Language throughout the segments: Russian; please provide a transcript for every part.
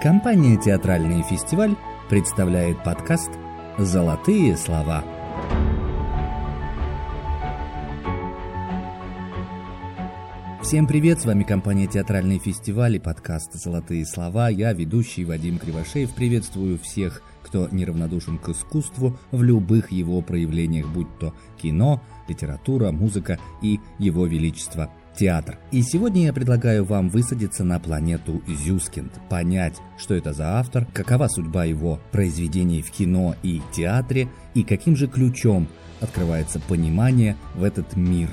Компания «Театральный фестиваль» представляет подкаст «Золотые слова». Всем привет, с вами компания «Театральный фестиваль» и подкаст «Золотые слова». Я, ведущий Вадим Кривошеев, приветствую всех, кто неравнодушен к искусству в любых его проявлениях, будь то кино, литература, музыка и его величество театр. И сегодня я предлагаю вам высадиться на планету Зюскинд, понять, что это за автор, какова судьба его произведений в кино и театре, и каким же ключом открывается понимание в этот мир.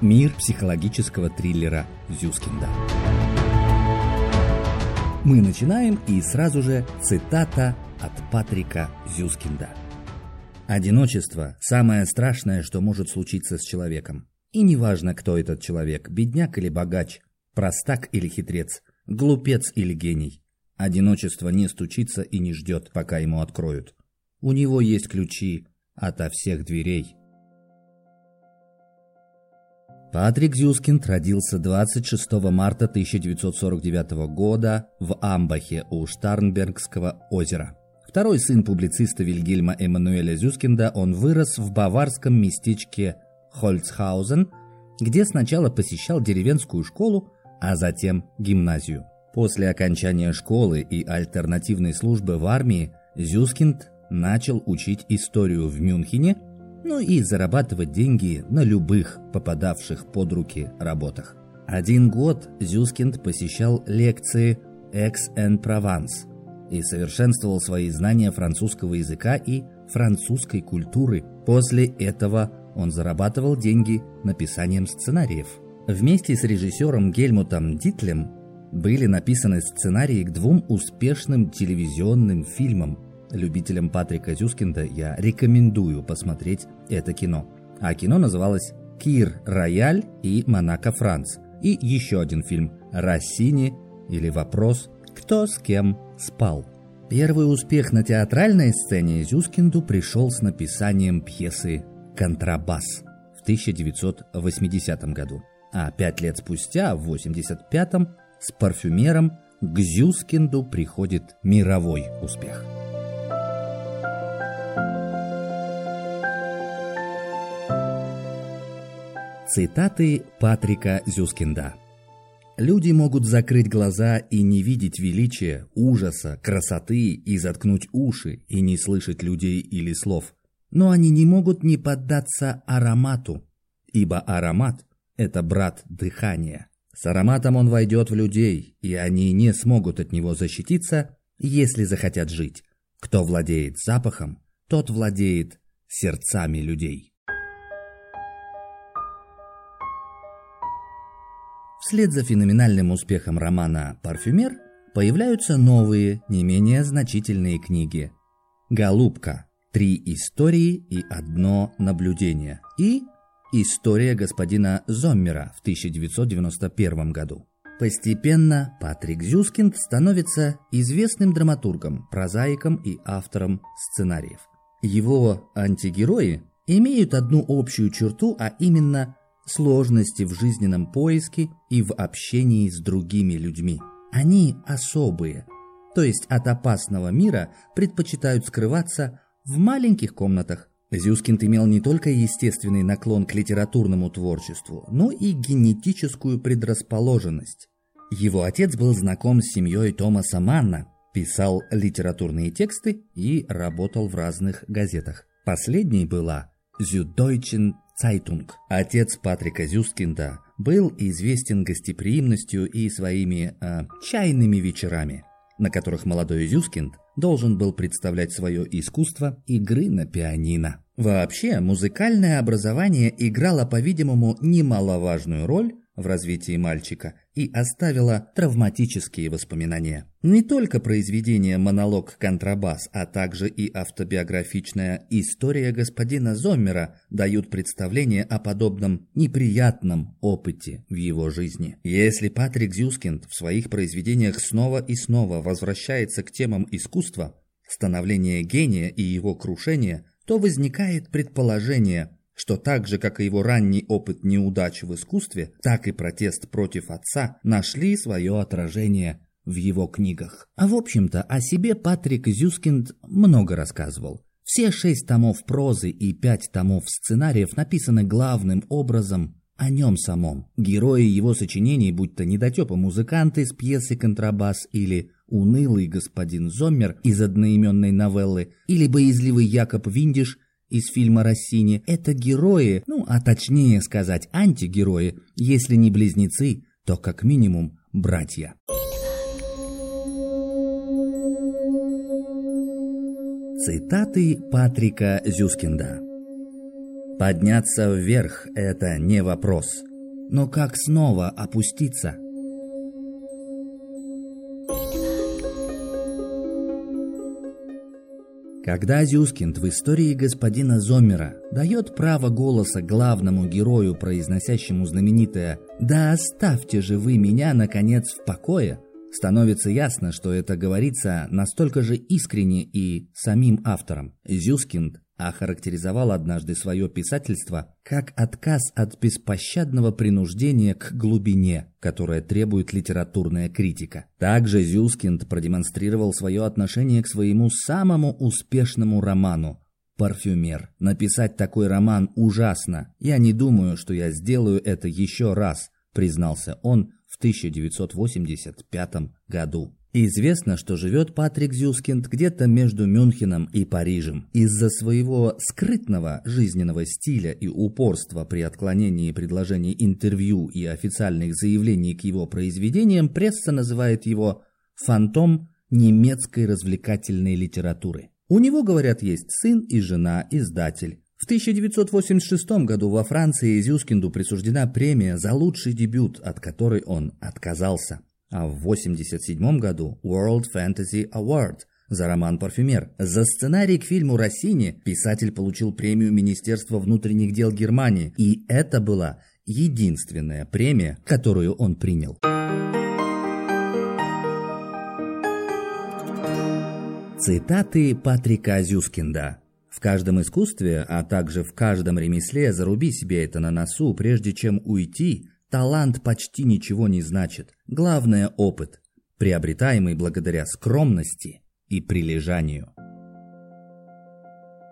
Мир психологического триллера Зюскинда. Мы начинаем и сразу же цитата от Патрика Зюскинда. Одиночество – самое страшное, что может случиться с человеком. И неважно, кто этот человек, бедняк или богач, простак или хитрец, глупец или гений. Одиночество не стучится и не ждет, пока ему откроют. У него есть ключи ото всех дверей. Патрик Зюскинд родился 26 марта 1949 года в Амбахе у Штарнбергского озера. Второй сын публициста Вильгельма Эммануэля Зюскинда, он вырос в баварском местечке Хольцхаузен, где сначала посещал деревенскую школу, а затем гимназию. После окончания школы и альтернативной службы в армии Зюскинд начал учить историю в Мюнхене, ну и зарабатывать деньги на любых попадавших под руки работах. Один год Зюскинд посещал лекции «Экс-эн-Прованс» и совершенствовал свои знания французского языка и французской культуры. После этого он зарабатывал деньги написанием сценариев. Вместе с режиссером Гельмутом Дитлем были написаны сценарии к двум успешным телевизионным фильмам. Любителям Патрика Зюскинда я рекомендую посмотреть это кино. А кино называлось «Кир Рояль» и «Монако Франц». И еще один фильм «Рассини» или «Вопрос, кто с кем спал». Первый успех на театральной сцене Зюскинду пришел с написанием пьесы «Контрабас» в 1980 году, а пять лет спустя, в 85-м, с парфюмером к Зюскинду приходит мировой успех. Цитаты Патрика Зюскинда Люди могут закрыть глаза и не видеть величия, ужаса, красоты и заткнуть уши и не слышать людей или слов – но они не могут не поддаться аромату, ибо аромат – это брат дыхания. С ароматом он войдет в людей, и они не смогут от него защититься, если захотят жить. Кто владеет запахом, тот владеет сердцами людей. Вслед за феноменальным успехом романа «Парфюмер» появляются новые, не менее значительные книги. «Голубка» Три истории и одно наблюдение. И история господина Зоммера в 1991 году. Постепенно Патрик Зюскинд становится известным драматургом, прозаиком и автором сценариев. Его антигерои имеют одну общую черту, а именно сложности в жизненном поиске и в общении с другими людьми. Они особые, то есть от опасного мира предпочитают скрываться в маленьких комнатах. Зюскинд имел не только естественный наклон к литературному творчеству, но и генетическую предрасположенность. Его отец был знаком с семьей Томаса Манна, писал литературные тексты и работал в разных газетах. Последней была Süddeutsche Zeitung. Отец Патрика Зюскинда был известен гостеприимностью и своими э, чайными вечерами, на которых молодой Зюскинд должен был представлять свое искусство игры на пианино. Вообще, музыкальное образование играло, по-видимому, немаловажную роль в развитии мальчика и оставила травматические воспоминания. Не только произведение «Монолог контрабас», а также и автобиографичная «История господина Зоммера» дают представление о подобном неприятном опыте в его жизни. Если Патрик Зюскинд в своих произведениях снова и снова возвращается к темам искусства, становления гения и его крушения, то возникает предположение – что так же, как и его ранний опыт неудач в искусстве, так и протест против отца нашли свое отражение в его книгах. А в общем-то, о себе Патрик Зюскинд много рассказывал. Все шесть томов прозы и пять томов сценариев написаны главным образом о нем самом. Герои его сочинений, будь то недотепа музыканты из пьесы «Контрабас» или унылый господин Зоммер из одноименной новеллы, или боязливый Якоб Виндиш из фильма Россини, это герои, ну, а точнее сказать, антигерои, если не близнецы, то как минимум братья. Цитаты Патрика Зюскинда. Подняться вверх – это не вопрос. Но как снова опуститься? Когда Зюскинд в истории господина Зоммера дает право голоса главному герою, произносящему знаменитое «Да оставьте же вы меня, наконец, в покое», становится ясно, что это говорится настолько же искренне и самим автором. Зюскинд охарактеризовал однажды свое писательство как отказ от беспощадного принуждения к глубине, которое требует литературная критика. Также Зюскинд продемонстрировал свое отношение к своему самому успешному роману «Парфюмер». Написать такой роман ужасно. Я не думаю, что я сделаю это еще раз, признался он в 1985 году. Известно, что живет Патрик Зюскинд где-то между Мюнхеном и Парижем. Из-за своего скрытного жизненного стиля и упорства при отклонении предложений интервью и официальных заявлений к его произведениям, пресса называет его «фантом немецкой развлекательной литературы». У него, говорят, есть сын и жена, издатель. В 1986 году во Франции Зюскинду присуждена премия за лучший дебют, от которой он отказался. А в 1987 году World Fantasy Award за роман «Парфюмер». За сценарий к фильму «Россини» писатель получил премию Министерства внутренних дел Германии, и это была единственная премия, которую он принял. Цитаты Патрика Зюскинда в каждом искусстве, а также в каждом ремесле заруби себе это на носу, прежде чем уйти. Талант почти ничего не значит. Главное – опыт, приобретаемый благодаря скромности и прилежанию.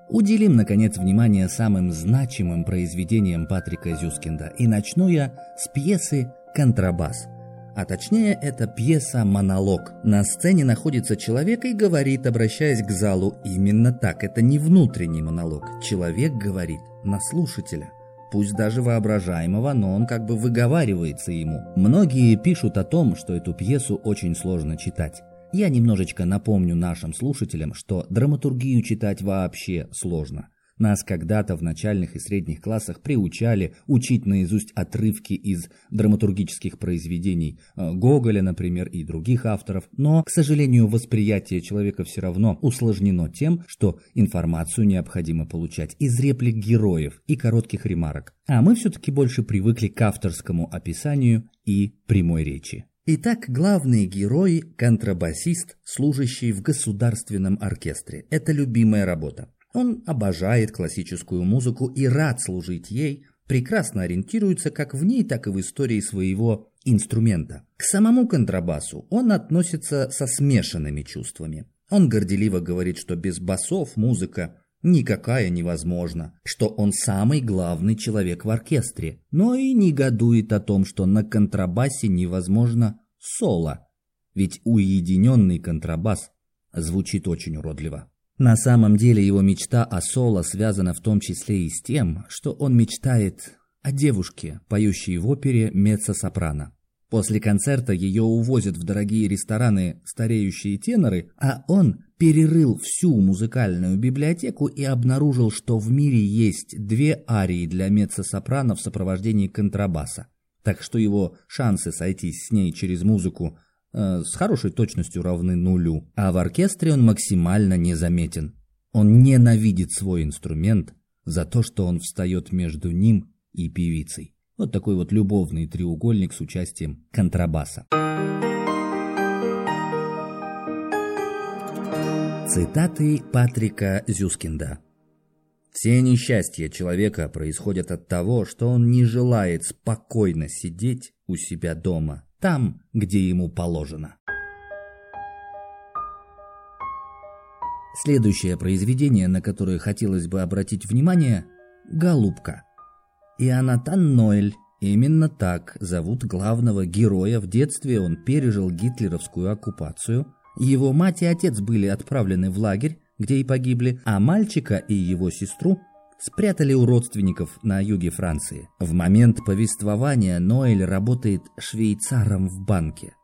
Уделим, наконец, внимание самым значимым произведениям Патрика Зюскинда. И начну я с пьесы «Контрабас», а точнее, это пьеса-монолог. На сцене находится человек и говорит, обращаясь к залу. Именно так, это не внутренний монолог. Человек говорит на слушателя. Пусть даже воображаемого, но он как бы выговаривается ему. Многие пишут о том, что эту пьесу очень сложно читать. Я немножечко напомню нашим слушателям, что драматургию читать вообще сложно. Нас когда-то в начальных и средних классах приучали учить наизусть отрывки из драматургических произведений э, Гоголя, например, и других авторов, но, к сожалению, восприятие человека все равно усложнено тем, что информацию необходимо получать из реплик героев и коротких ремарок. А мы все-таки больше привыкли к авторскому описанию и прямой речи. Итак, главный герой – контрабасист, служащий в государственном оркестре. Это любимая работа. Он обожает классическую музыку и рад служить ей, прекрасно ориентируется как в ней, так и в истории своего инструмента. К самому контрабасу он относится со смешанными чувствами. Он горделиво говорит, что без басов музыка никакая невозможна, что он самый главный человек в оркестре, но и негодует о том, что на контрабасе невозможно соло, ведь уединенный контрабас звучит очень уродливо. На самом деле его мечта о соло связана в том числе и с тем, что он мечтает о девушке, поющей в опере меццо-сопрано. После концерта ее увозят в дорогие рестораны стареющие теноры, а он перерыл всю музыкальную библиотеку и обнаружил, что в мире есть две арии для меццо-сопрано в сопровождении контрабаса. Так что его шансы сойтись с ней через музыку Э, с хорошей точностью равны нулю, а в оркестре он максимально незаметен. Он ненавидит свой инструмент за то, что он встает между ним и певицей. Вот такой вот любовный треугольник с участием контрабаса. Цитаты Патрика Зюскинда. Все несчастья человека происходят от того, что он не желает спокойно сидеть у себя дома там, где ему положено. Следующее произведение, на которое хотелось бы обратить внимание – «Голубка». Ионатан Ноэль. Именно так зовут главного героя. В детстве он пережил гитлеровскую оккупацию. Его мать и отец были отправлены в лагерь, где и погибли, а мальчика и его сестру спрятали у родственников на юге Франции. В момент повествования Ноэль работает швейцаром в банке.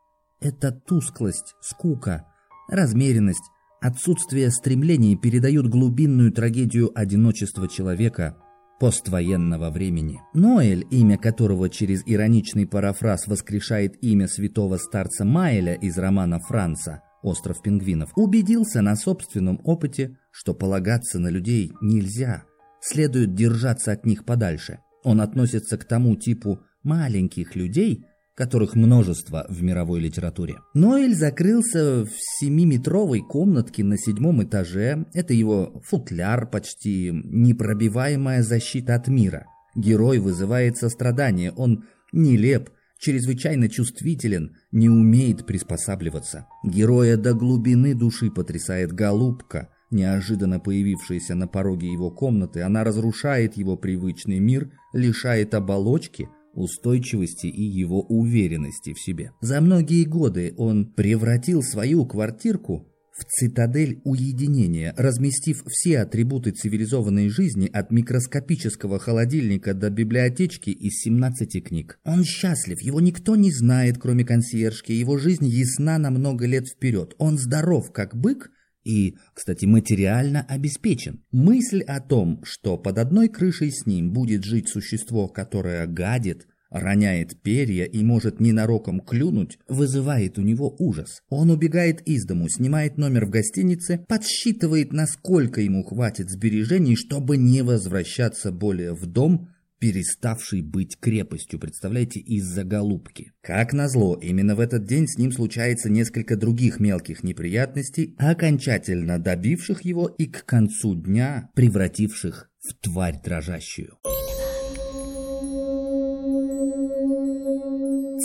Это тусклость, скука, размеренность, отсутствие стремлений передают глубинную трагедию одиночества человека поствоенного времени. Ноэль, имя которого через ироничный парафраз воскрешает имя святого старца Майеля из романа Франца «Остров пингвинов», убедился на собственном опыте, что полагаться на людей нельзя, следует держаться от них подальше. Он относится к тому типу маленьких людей, которых множество в мировой литературе. Ноэль закрылся в семиметровой комнатке на седьмом этаже. Это его футляр, почти непробиваемая защита от мира. Герой вызывает сострадание, он нелеп, чрезвычайно чувствителен, не умеет приспосабливаться. Героя до глубины души потрясает голубка, неожиданно появившаяся на пороге его комнаты. Она разрушает его привычный мир, лишает оболочки – устойчивости и его уверенности в себе. За многие годы он превратил свою квартирку в цитадель уединения, разместив все атрибуты цивилизованной жизни от микроскопического холодильника до библиотечки из 17 книг. Он счастлив, его никто не знает, кроме консьержки, его жизнь ясна на много лет вперед. Он здоров, как бык, и, кстати, материально обеспечен. Мысль о том, что под одной крышей с ним будет жить существо, которое гадит, роняет перья и может ненароком клюнуть, вызывает у него ужас. Он убегает из дому, снимает номер в гостинице, подсчитывает, насколько ему хватит сбережений, чтобы не возвращаться более в дом, переставший быть крепостью, представляете, из-за голубки. Как назло, именно в этот день с ним случается несколько других мелких неприятностей, окончательно добивших его и к концу дня превративших в тварь дрожащую.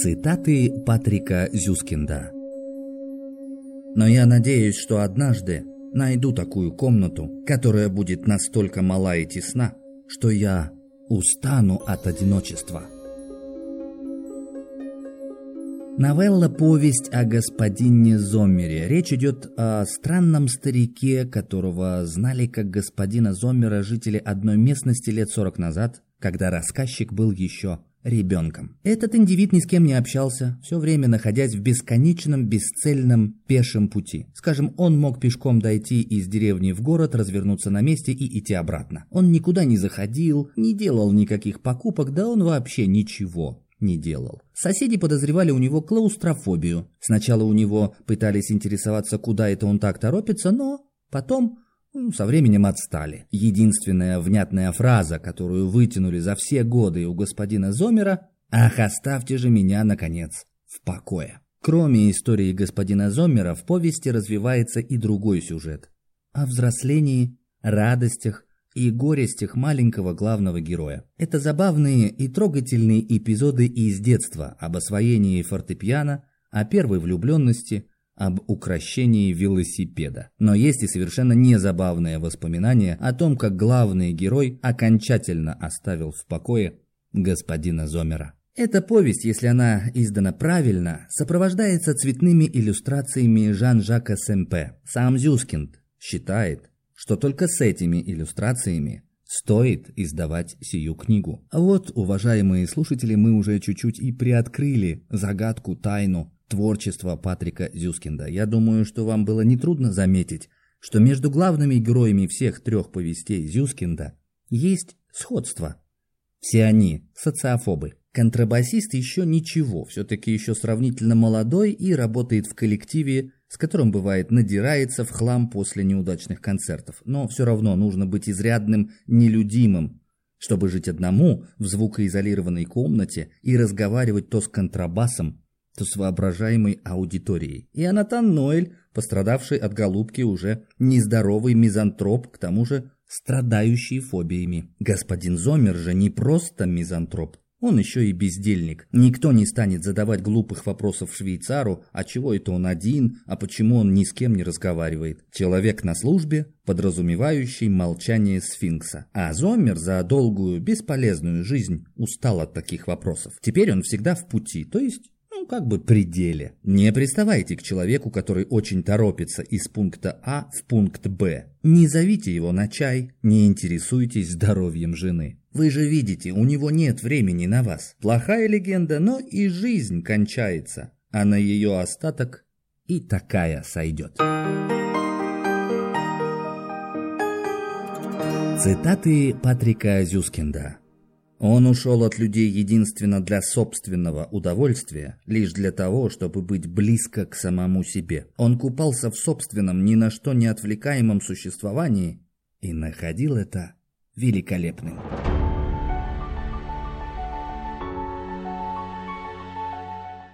Цитаты Патрика Зюскинда Но я надеюсь, что однажды найду такую комнату, которая будет настолько мала и тесна, что я устану от одиночества. Новелла «Повесть о господине Зоммере». Речь идет о странном старике, которого знали как господина Зоммера жители одной местности лет 40 назад, когда рассказчик был еще ребенком. Этот индивид ни с кем не общался, все время находясь в бесконечном бесцельном пешем пути. Скажем, он мог пешком дойти из деревни в город, развернуться на месте и идти обратно. Он никуда не заходил, не делал никаких покупок, да он вообще ничего не делал. Соседи подозревали у него клаустрофобию. Сначала у него пытались интересоваться, куда это он так торопится, но потом со временем отстали. Единственная внятная фраза, которую вытянули за все годы у господина Зомера «Ах, оставьте же меня, наконец, в покое». Кроме истории господина Зомера, в повести развивается и другой сюжет. О взрослении, радостях и горестях маленького главного героя. Это забавные и трогательные эпизоды из детства об освоении фортепиано, о первой влюбленности, об украшении велосипеда. Но есть и совершенно незабавное воспоминание о том, как главный герой окончательно оставил в покое господина Зомера. Эта повесть, если она издана правильно, сопровождается цветными иллюстрациями Жан-Жака Семпе. Сам Зюскинд считает, что только с этими иллюстрациями стоит издавать сию книгу. Вот, уважаемые слушатели, мы уже чуть-чуть и приоткрыли загадку, тайну творчества Патрика Зюскинда. Я думаю, что вам было нетрудно заметить, что между главными героями всех трех повестей Зюскинда есть сходство. Все они социофобы. Контрабасист еще ничего, все-таки еще сравнительно молодой и работает в коллективе, с которым бывает надирается в хлам после неудачных концертов. Но все равно нужно быть изрядным нелюдимым, чтобы жить одному в звукоизолированной комнате и разговаривать то с контрабасом, то с воображаемой аудиторией. И Анатан Ноэль, пострадавший от голубки уже нездоровый мизантроп, к тому же страдающий фобиями. Господин Зомер же не просто мизантроп, Он еще и бездельник. Никто не станет задавать глупых вопросов швейцару, а чего это он один, а почему он ни с кем не разговаривает. Человек на службе, подразумевающий молчание сфинкса. А Зоммер за долгую, бесполезную жизнь устал от таких вопросов. Теперь он всегда в пути, то есть ну, как бы пределе. Не приставайте к человеку, который очень торопится из пункта А в пункт Б. Не зовите его на чай, не интересуйтесь здоровьем жены. Вы же видите, у него нет времени на вас. Плохая легенда, но и жизнь кончается, а на ее остаток и такая сойдет. Цитаты Патрика Зюскинда он ушел от людей единственно для собственного удовольствия, лишь для того, чтобы быть близко к самому себе. Он купался в собственном, ни на что не отвлекаемом существовании и находил это великолепным.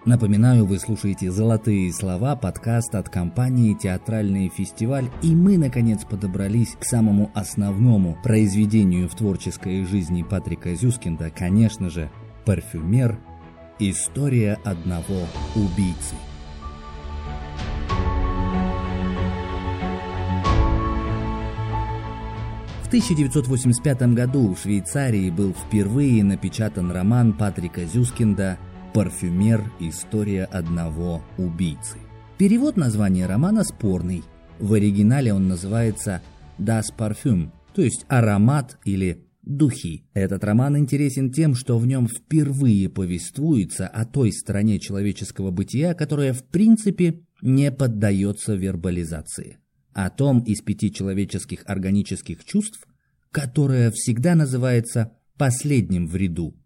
Напоминаю, вы слушаете «Золотые слова» подкаст от компании «Театральный фестиваль» и мы, наконец, подобрались к самому основному произведению в творческой жизни Патрика Зюскинда, конечно же, «Парфюмер. История одного убийцы». В 1985 году в Швейцарии был впервые напечатан роман Патрика Зюскинда. История одного убийцы. Перевод названия романа спорный. В оригинале он называется Das Parfum, то есть аромат или духи. Этот роман интересен тем, что в нем впервые повествуется о той стороне человеческого бытия, которая в принципе не поддается вербализации. О том из пяти человеческих органических чувств, которое всегда называется последним в ряду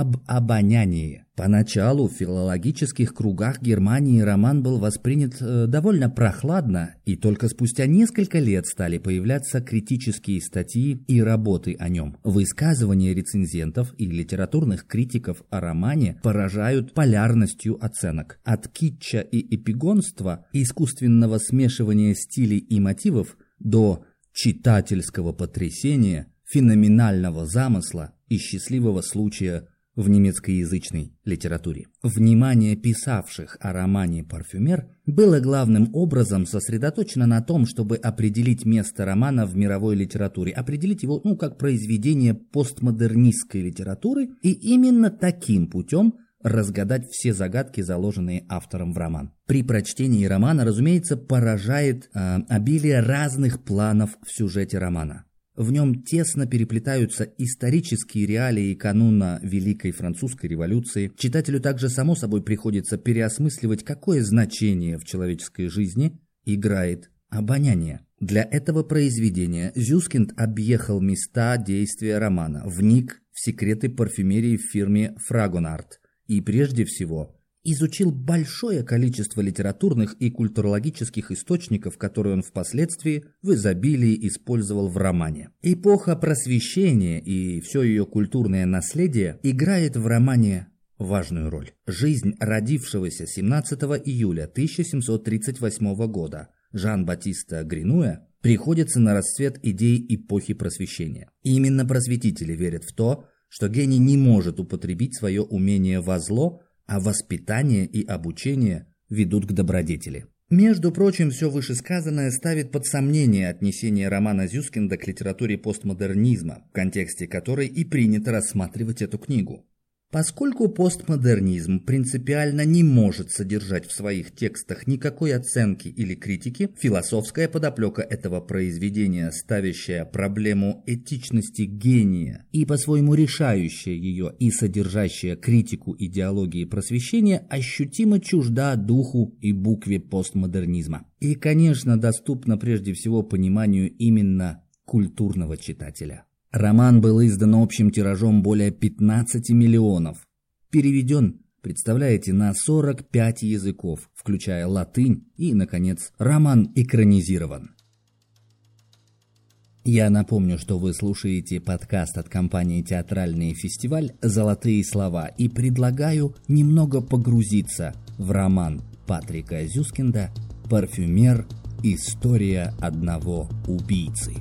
об обонянии. Поначалу в филологических кругах Германии роман был воспринят э, довольно прохладно, и только спустя несколько лет стали появляться критические статьи и работы о нем. Высказывания рецензентов и литературных критиков о романе поражают полярностью оценок. От китча и эпигонства, искусственного смешивания стилей и мотивов до читательского потрясения, феноменального замысла и счастливого случая в немецкоязычной литературе. Внимание писавших о романе «Парфюмер» было главным образом сосредоточено на том, чтобы определить место романа в мировой литературе, определить его ну, как произведение постмодернистской литературы и именно таким путем разгадать все загадки, заложенные автором в роман. При прочтении романа, разумеется, поражает э, обилие разных планов в сюжете романа. В нем тесно переплетаются исторические реалии кануна Великой Французской революции. Читателю также само собой приходится переосмысливать, какое значение в человеческой жизни играет обоняние. Для этого произведения Зюскинд объехал места действия романа, вник в секреты парфюмерии в фирме Фрагонарт и прежде всего изучил большое количество литературных и культурологических источников, которые он впоследствии в изобилии использовал в романе. Эпоха просвещения и все ее культурное наследие играет в романе важную роль. Жизнь родившегося 17 июля 1738 года Жан-Батиста Гринуя приходится на расцвет идей эпохи просвещения. именно просветители верят в то, что гений не может употребить свое умение во зло, а воспитание и обучение ведут к добродетели. Между прочим, все вышесказанное ставит под сомнение отнесение романа Зюскинда к литературе постмодернизма, в контексте которой и принято рассматривать эту книгу. Поскольку постмодернизм принципиально не может содержать в своих текстах никакой оценки или критики, философская подоплека этого произведения, ставящая проблему этичности гения и по-своему решающая ее и содержащая критику идеологии просвещения, ощутимо чужда духу и букве постмодернизма. И, конечно, доступна прежде всего пониманию именно культурного читателя. Роман был издан общим тиражом более 15 миллионов. Переведен, представляете, на 45 языков, включая латынь и, наконец, роман экранизирован. Я напомню, что вы слушаете подкаст от компании «Театральный фестиваль. Золотые слова» и предлагаю немного погрузиться в роман Патрика Зюскинда «Парфюмер. История одного убийцы».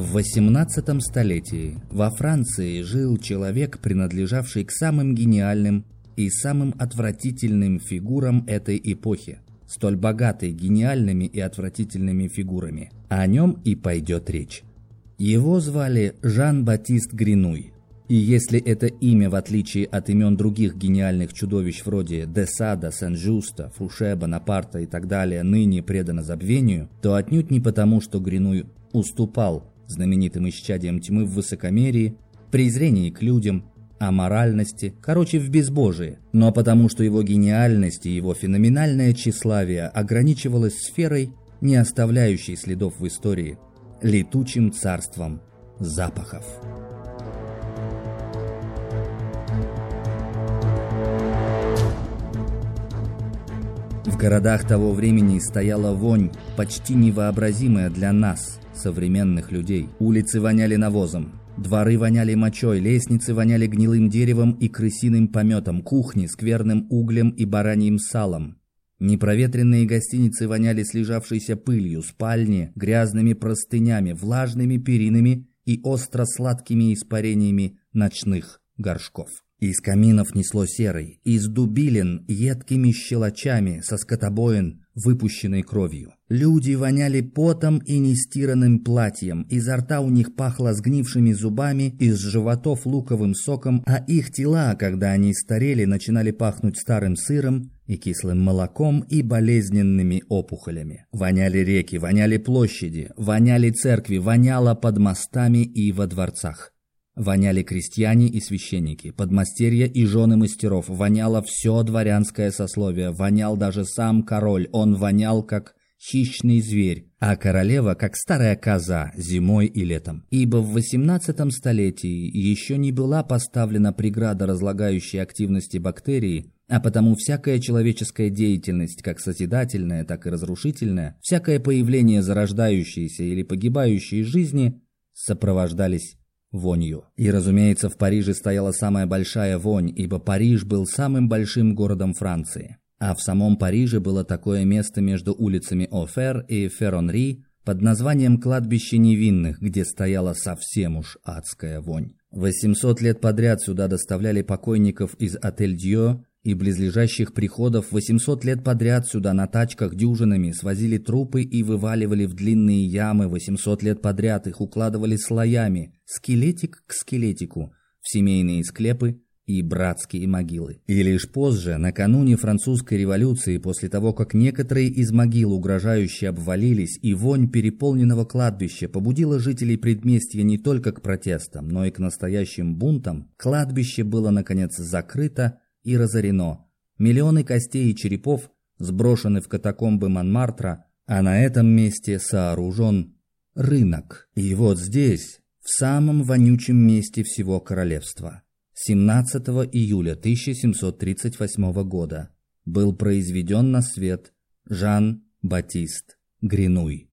В 18 столетии во Франции жил человек, принадлежавший к самым гениальным и самым отвратительным фигурам этой эпохи, столь богатой гениальными и отвратительными фигурами. О нем и пойдет речь. Его звали Жан-Батист Гринуй. И если это имя, в отличие от имен других гениальных чудовищ вроде Десада, Сен-Жуста, Фуше, Бонапарта и так далее, ныне предано забвению, то отнюдь не потому, что Гринуй уступал знаменитым исчадием тьмы в высокомерии, презрении к людям, аморальности, короче, в безбожии, но потому что его гениальность и его феноменальное тщеславие ограничивалось сферой, не оставляющей следов в истории, летучим царством запахов. В городах того времени стояла вонь, почти невообразимая для нас, современных людей. Улицы воняли навозом, дворы воняли мочой, лестницы воняли гнилым деревом и крысиным пометом, кухни скверным углем и бараньим салом. Непроветренные гостиницы воняли слежавшейся пылью, спальни грязными простынями, влажными перинами и остро-сладкими испарениями ночных горшков. Из каминов несло серой, из дубилин едкими щелочами, со скотобоин выпущенной кровью. Люди воняли потом и нестиранным платьем, изо рта у них пахло сгнившими зубами, из животов луковым соком, а их тела, когда они старели, начинали пахнуть старым сыром и кислым молоком и болезненными опухолями. Воняли реки, воняли площади, воняли церкви, воняло под мостами и во дворцах. Воняли крестьяне и священники, подмастерья и жены мастеров, воняло все дворянское сословие, вонял даже сам король, он вонял как хищный зверь, а королева как старая коза зимой и летом. Ибо в XVIII столетии еще не была поставлена преграда разлагающей активности бактерий, а потому всякая человеческая деятельность, как созидательная, так и разрушительная, всякое появление зарождающейся или погибающей жизни сопровождались вонью. И, разумеется, в Париже стояла самая большая вонь, ибо Париж был самым большим городом Франции. А в самом Париже было такое место между улицами Офер и Ферронри под названием «Кладбище невинных», где стояла совсем уж адская вонь. 800 лет подряд сюда доставляли покойников из отель Дьё и близлежащих приходов 800 лет подряд сюда на тачках дюжинами свозили трупы и вываливали в длинные ямы 800 лет подряд их укладывали слоями, скелетик к скелетику, в семейные склепы и братские могилы. И лишь позже, накануне французской революции, после того, как некоторые из могил угрожающе обвалились и вонь переполненного кладбища побудила жителей предместья не только к протестам, но и к настоящим бунтам, кладбище было наконец закрыто и разорено. Миллионы костей и черепов сброшены в катакомбы Монмартра, а на этом месте сооружен рынок. И вот здесь, в самом вонючем месте всего королевства, 17 июля 1738 года был произведен на свет Жан-Батист Гринуй.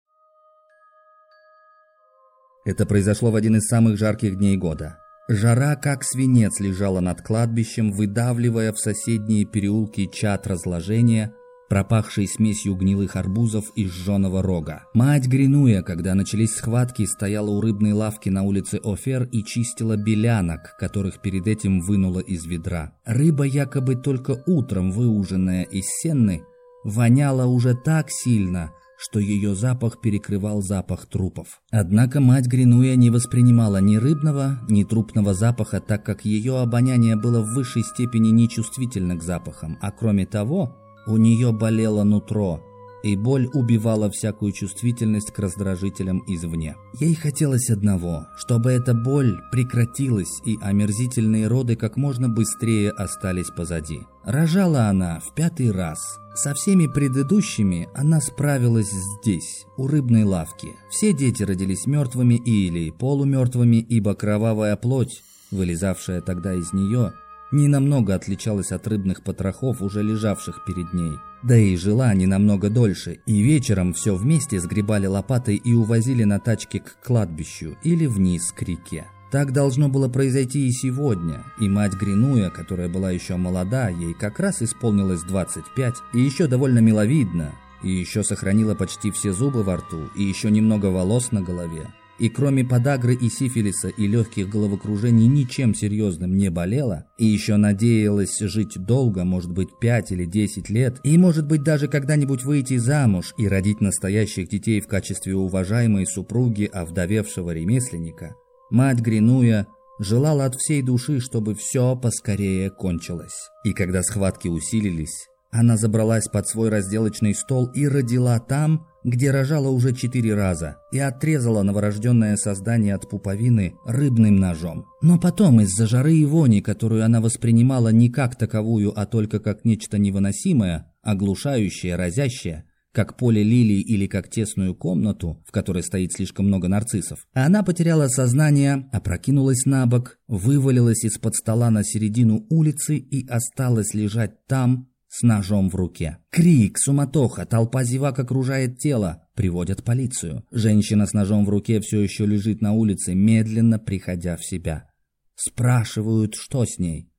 Это произошло в один из самых жарких дней года. Жара, как свинец, лежала над кладбищем, выдавливая в соседние переулки чат разложения, пропахший смесью гнилых арбузов и сжженного рога. Мать Гринуя, когда начались схватки, стояла у рыбной лавки на улице Офер и чистила белянок, которых перед этим вынула из ведра. Рыба, якобы только утром выуженная из сенны, воняла уже так сильно – что ее запах перекрывал запах трупов. Однако мать Гринуя не воспринимала ни рыбного, ни трупного запаха, так как ее обоняние было в высшей степени нечувствительно к запахам, а кроме того, у нее болело нутро, и боль убивала всякую чувствительность к раздражителям извне. Ей хотелось одного, чтобы эта боль прекратилась и омерзительные роды как можно быстрее остались позади. Рожала она в пятый раз. Со всеми предыдущими она справилась здесь, у рыбной лавки. Все дети родились мертвыми или полумертвыми, ибо кровавая плоть, вылезавшая тогда из нее, ненамного отличалась от рыбных потрохов, уже лежавших перед ней. Да и жила не намного дольше, и вечером все вместе сгребали лопатой и увозили на тачке к кладбищу или вниз к реке. Так должно было произойти и сегодня, и мать Гринуя, которая была еще молода, ей как раз исполнилось 25, и еще довольно миловидна, и еще сохранила почти все зубы во рту, и еще немного волос на голове, и кроме подагры и сифилиса и легких головокружений ничем серьезным не болела, и еще надеялась жить долго, может быть, пять или десять лет, и, может быть, даже когда-нибудь выйти замуж и родить настоящих детей в качестве уважаемой супруги овдовевшего ремесленника, мать Гринуя желала от всей души, чтобы все поскорее кончилось. И когда схватки усилились, она забралась под свой разделочный стол и родила там, где рожала уже четыре раза, и отрезала новорожденное создание от пуповины рыбным ножом. Но потом из-за жары и вони, которую она воспринимала не как таковую, а только как нечто невыносимое, оглушающее, разящее, как поле лилий или как тесную комнату, в которой стоит слишком много нарциссов. Она потеряла сознание, опрокинулась на бок, вывалилась из-под стола на середину улицы и осталась лежать там, с ножом в руке. Крик, суматоха, толпа зевак окружает тело. Приводят полицию. Женщина с ножом в руке все еще лежит на улице, медленно приходя в себя. Спрашивают, что с ней.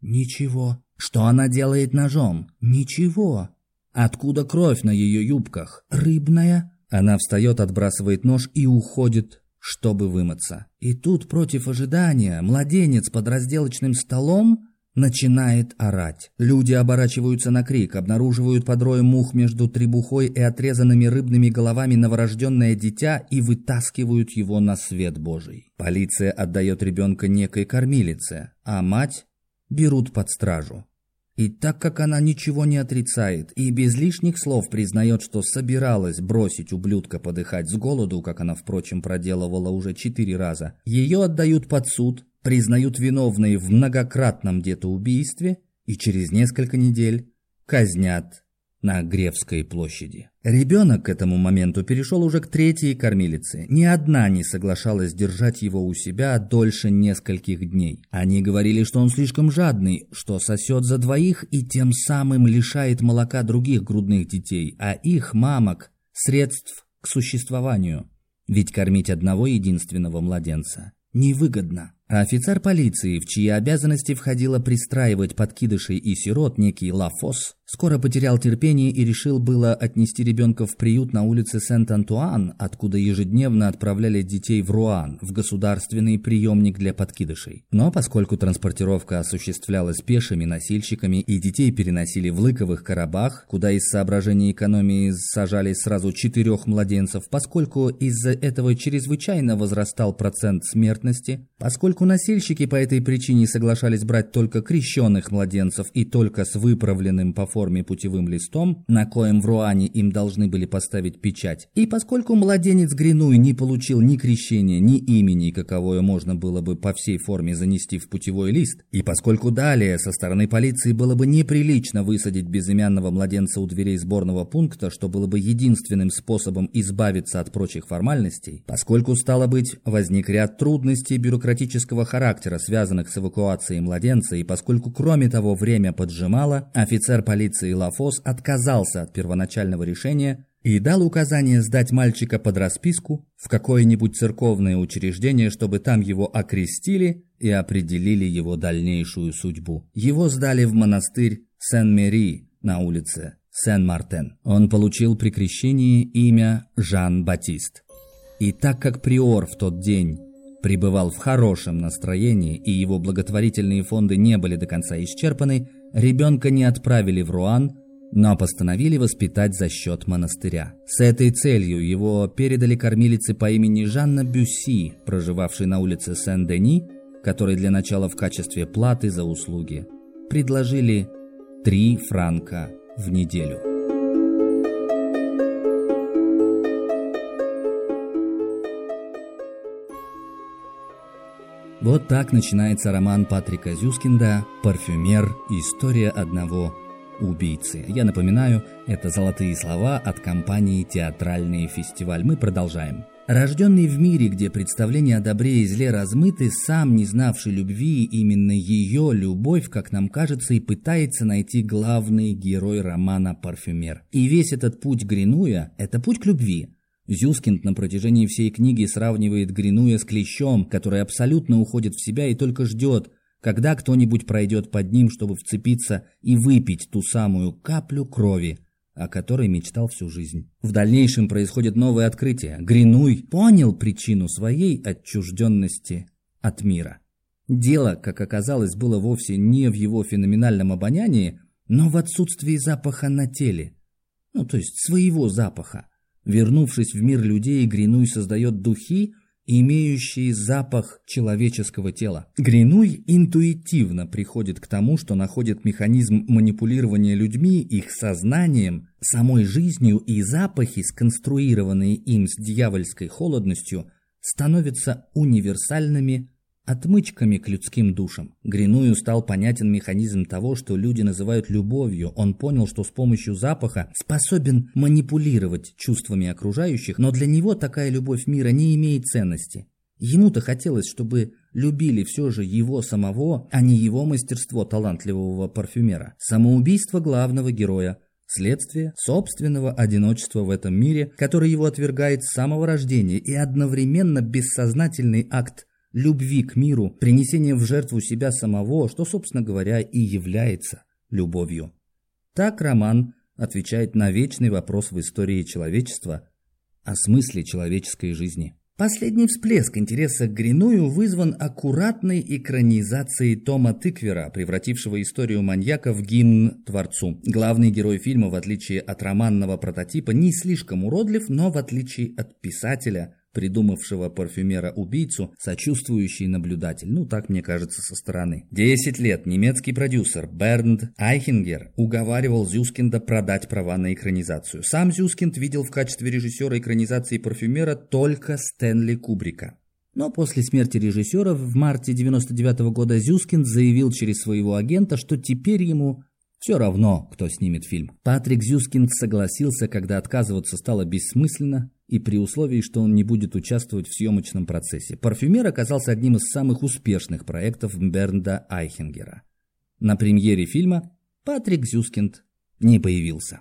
Ничего. Что она делает ножом? Ничего. Откуда кровь на ее юбках? Рыбная? Она встает, отбрасывает нож и уходит, чтобы вымыться. И тут против ожидания младенец под разделочным столом начинает орать. Люди оборачиваются на крик, обнаруживают под роем мух между требухой и отрезанными рыбными головами новорожденное дитя и вытаскивают его на свет Божий. Полиция отдает ребенка некой кормилице, а мать берут под стражу. И так как она ничего не отрицает и без лишних слов признает, что собиралась бросить ублюдка подыхать с голоду, как она, впрочем, проделывала уже четыре раза, ее отдают под суд, признают виновной в многократном детоубийстве и через несколько недель казнят на Гревской площади. Ребенок к этому моменту перешел уже к третьей кормилице. Ни одна не соглашалась держать его у себя дольше нескольких дней. Они говорили, что он слишком жадный, что сосет за двоих и тем самым лишает молока других грудных детей, а их мамок средств к существованию. Ведь кормить одного единственного младенца невыгодно. А офицер полиции, в чьи обязанности входило пристраивать подкидышей и сирот некий Лафос, скоро потерял терпение и решил было отнести ребенка в приют на улице Сент-Антуан, откуда ежедневно отправляли детей в Руан, в государственный приемник для подкидышей. Но поскольку транспортировка осуществлялась пешими носильщиками и детей переносили в лыковых коробах, куда из соображений экономии сажали сразу четырех младенцев, поскольку из-за этого чрезвычайно возрастал процент смертности, поскольку Поскольку носильщики по этой причине соглашались брать только крещенных младенцев и только с выправленным по форме путевым листом, на коем в Руане им должны были поставить печать, и поскольку младенец Гринуй не получил ни крещения, ни имени, каковое можно было бы по всей форме занести в путевой лист, и поскольку далее со стороны полиции было бы неприлично высадить безымянного младенца у дверей сборного пункта, что было бы единственным способом избавиться от прочих формальностей, поскольку, стало быть, возник ряд трудностей бюрократических политического характера, связанных с эвакуацией младенца, и поскольку кроме того время поджимало, офицер полиции Лафос отказался от первоначального решения и дал указание сдать мальчика под расписку в какое-нибудь церковное учреждение, чтобы там его окрестили и определили его дальнейшую судьбу. Его сдали в монастырь Сен-Мери на улице Сен-Мартен. Он получил при крещении имя Жан-Батист. И так как приор в тот день пребывал в хорошем настроении и его благотворительные фонды не были до конца исчерпаны, ребенка не отправили в Руан, но постановили воспитать за счет монастыря. С этой целью его передали кормилице по имени Жанна Бюсси, проживавшей на улице Сен-Дени, которой для начала в качестве платы за услуги предложили 3 франка в неделю. Вот так начинается роман Патрика Зюскинда «Парфюмер. История одного убийцы». Я напоминаю, это золотые слова от компании «Театральный фестиваль». Мы продолжаем. Рожденный в мире, где представления о добре и зле размыты, сам не знавший любви, именно ее любовь, как нам кажется, и пытается найти главный герой романа «Парфюмер». И весь этот путь Гринуя – это путь к любви, Зюскинд на протяжении всей книги сравнивает Гринуя с клещом, который абсолютно уходит в себя и только ждет, когда кто-нибудь пройдет под ним, чтобы вцепиться и выпить ту самую каплю крови, о которой мечтал всю жизнь. В дальнейшем происходит новое открытие. Гринуй понял причину своей отчужденности от мира. Дело, как оказалось, было вовсе не в его феноменальном обонянии, но в отсутствии запаха на теле. Ну, то есть своего запаха. Вернувшись в мир людей, Гринуй создает духи, имеющие запах человеческого тела. Гринуй интуитивно приходит к тому, что находит механизм манипулирования людьми, их сознанием, самой жизнью и запахи, сконструированные им с дьявольской холодностью, становятся универсальными Отмычками к людским душам. Гриную стал понятен механизм того, что люди называют любовью. Он понял, что с помощью запаха способен манипулировать чувствами окружающих, но для него такая любовь мира не имеет ценности. Ему-то хотелось, чтобы любили все же его самого, а не его мастерство талантливого парфюмера. Самоубийство главного героя – следствие собственного одиночества в этом мире, который его отвергает с самого рождения и одновременно бессознательный акт любви к миру, принесение в жертву себя самого, что, собственно говоря, и является любовью. Так роман отвечает на вечный вопрос в истории человечества о смысле человеческой жизни. Последний всплеск интереса к Гриную вызван аккуратной экранизацией Тома Тыквера, превратившего историю маньяка в гимн Творцу. Главный герой фильма, в отличие от романного прототипа, не слишком уродлив, но в отличие от писателя – придумавшего парфюмера-убийцу, сочувствующий наблюдатель. Ну, так мне кажется со стороны. Десять лет немецкий продюсер Бернд Айхингер уговаривал Зюскинда продать права на экранизацию. Сам Зюскинд видел в качестве режиссера экранизации парфюмера только Стэнли Кубрика. Но после смерти режиссера в марте 99 -го года Зюскинд заявил через своего агента, что теперь ему все равно, кто снимет фильм. Патрик Зюскинд согласился, когда отказываться стало бессмысленно, и при условии, что он не будет участвовать в съемочном процессе. «Парфюмер» оказался одним из самых успешных проектов Бернда Айхенгера. На премьере фильма Патрик Зюскинд не появился.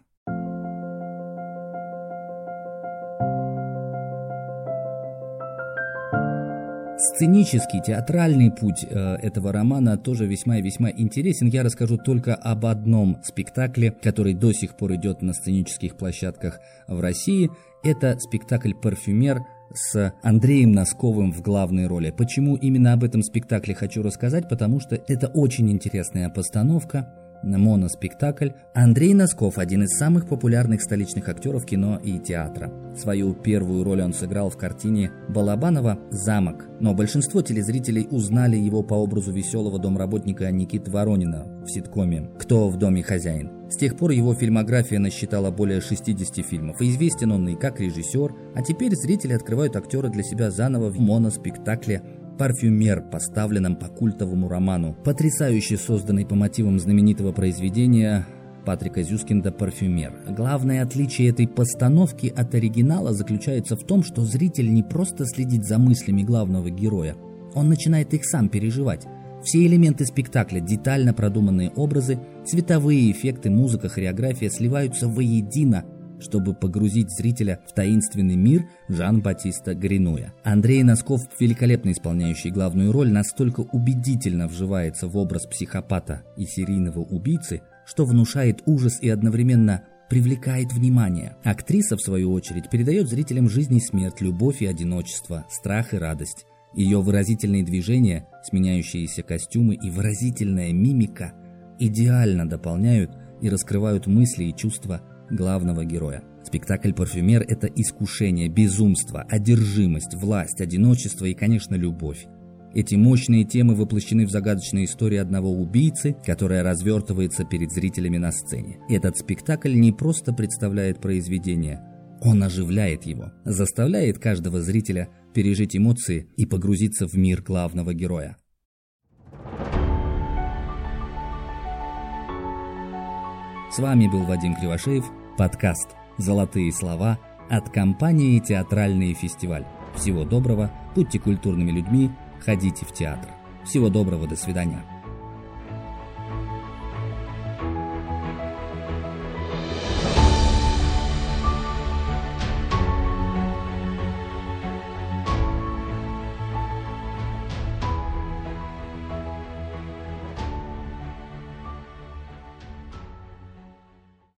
Сценический, театральный путь э, этого романа тоже весьма и весьма интересен. Я расскажу только об одном спектакле, который до сих пор идет на сценических площадках в России. Это спектакль «Парфюмер» с Андреем Носковым в главной роли. Почему именно об этом спектакле хочу рассказать? Потому что это очень интересная постановка моноспектакль, Андрей Носков – один из самых популярных столичных актеров кино и театра. Свою первую роль он сыграл в картине Балабанова «Замок», но большинство телезрителей узнали его по образу веселого домработника Никиты Воронина в ситкоме «Кто в доме хозяин?». С тех пор его фильмография насчитала более 60 фильмов, и известен он и как режиссер, а теперь зрители открывают актера для себя заново в моноспектакле «Парфюмер», поставленном по культовому роману, потрясающе созданный по мотивам знаменитого произведения Патрика Зюскинда «Парфюмер». Главное отличие этой постановки от оригинала заключается в том, что зритель не просто следит за мыслями главного героя, он начинает их сам переживать. Все элементы спектакля, детально продуманные образы, цветовые эффекты, музыка, хореография сливаются воедино чтобы погрузить зрителя в таинственный мир Жан-Батиста Гринуя. Андрей Носков, великолепно исполняющий главную роль, настолько убедительно вживается в образ психопата и серийного убийцы, что внушает ужас и одновременно привлекает внимание. Актриса, в свою очередь, передает зрителям жизнь и смерть, любовь и одиночество, страх и радость. Ее выразительные движения, сменяющиеся костюмы и выразительная мимика идеально дополняют и раскрывают мысли и чувства главного героя. Спектакль «Парфюмер» — это искушение, безумство, одержимость, власть, одиночество и, конечно, любовь. Эти мощные темы воплощены в загадочной истории одного убийцы, которая развертывается перед зрителями на сцене. Этот спектакль не просто представляет произведение, он оживляет его, заставляет каждого зрителя пережить эмоции и погрузиться в мир главного героя. С вами был Вадим Кривошеев, подкаст «Золотые слова» от компании «Театральный фестиваль». Всего доброго, будьте культурными людьми, ходите в театр. Всего доброго, до свидания.